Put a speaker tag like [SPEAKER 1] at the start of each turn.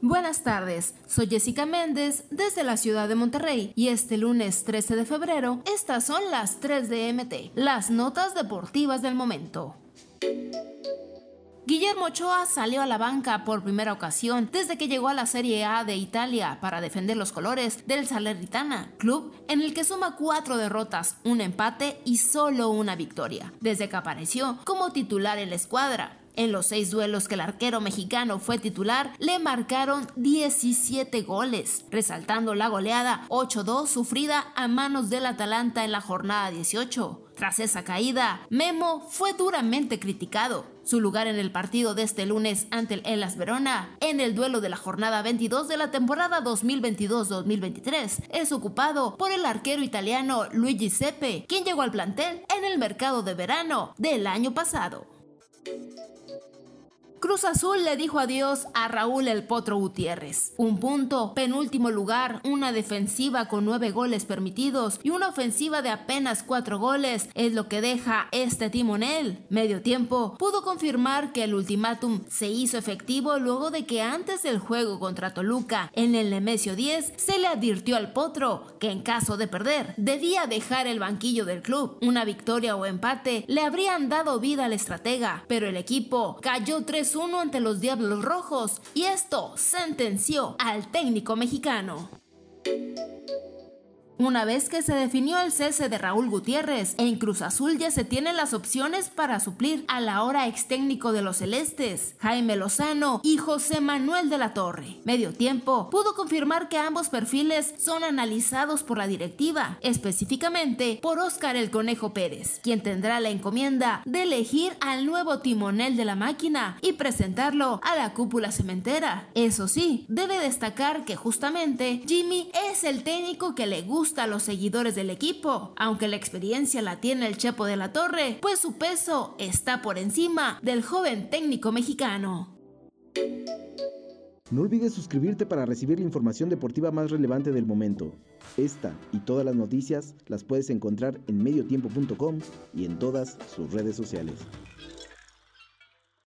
[SPEAKER 1] Buenas tardes, soy Jessica Méndez desde la ciudad de Monterrey y este lunes 13 de febrero estas son las 3 de MT, las notas deportivas del momento. Guillermo Ochoa salió a la banca por primera ocasión desde que llegó a la Serie A de Italia para defender los colores del Salernitana, club en el que suma cuatro derrotas, un empate y solo una victoria, desde que apareció como titular en la escuadra. En los seis duelos que el arquero mexicano fue titular, le marcaron 17 goles, resaltando la goleada 8-2 sufrida a manos del Atalanta en la jornada 18. Tras esa caída, Memo fue duramente criticado. Su lugar en el partido de este lunes ante el Elas Verona, en el duelo de la jornada 22 de la temporada 2022-2023, es ocupado por el arquero italiano Luigi Seppe, quien llegó al plantel en el mercado de verano del año pasado. Cruz Azul le dijo adiós a Raúl El Potro Gutiérrez. Un punto, penúltimo lugar, una defensiva con nueve goles permitidos y una ofensiva de apenas cuatro goles es lo que deja este timonel. Medio tiempo pudo confirmar que el ultimátum se hizo efectivo luego de que antes del juego contra Toluca en el Nemesio 10 se le advirtió al Potro que en caso de perder debía dejar el banquillo del club. Una victoria o empate le habrían dado vida al estratega, pero el equipo cayó tres uno ante los Diablos Rojos y esto sentenció al técnico mexicano. Una vez que se definió el cese de Raúl Gutiérrez, en Cruz Azul ya se tienen las opciones para suplir a la hora ex técnico de los Celestes, Jaime Lozano y José Manuel de la Torre. Medio tiempo pudo confirmar que ambos perfiles son analizados por la directiva, específicamente por Óscar el Conejo Pérez, quien tendrá la encomienda de elegir al nuevo timonel de la máquina y presentarlo a la cúpula cementera. Eso sí, debe destacar que justamente Jimmy es el técnico que le gusta a los seguidores del equipo, aunque la experiencia la tiene el Chepo de la Torre, pues su peso está por encima del joven técnico mexicano.
[SPEAKER 2] No olvides suscribirte para recibir la información deportiva más relevante del momento. Esta y todas las noticias las puedes encontrar en mediotiempo.com y en todas sus redes sociales.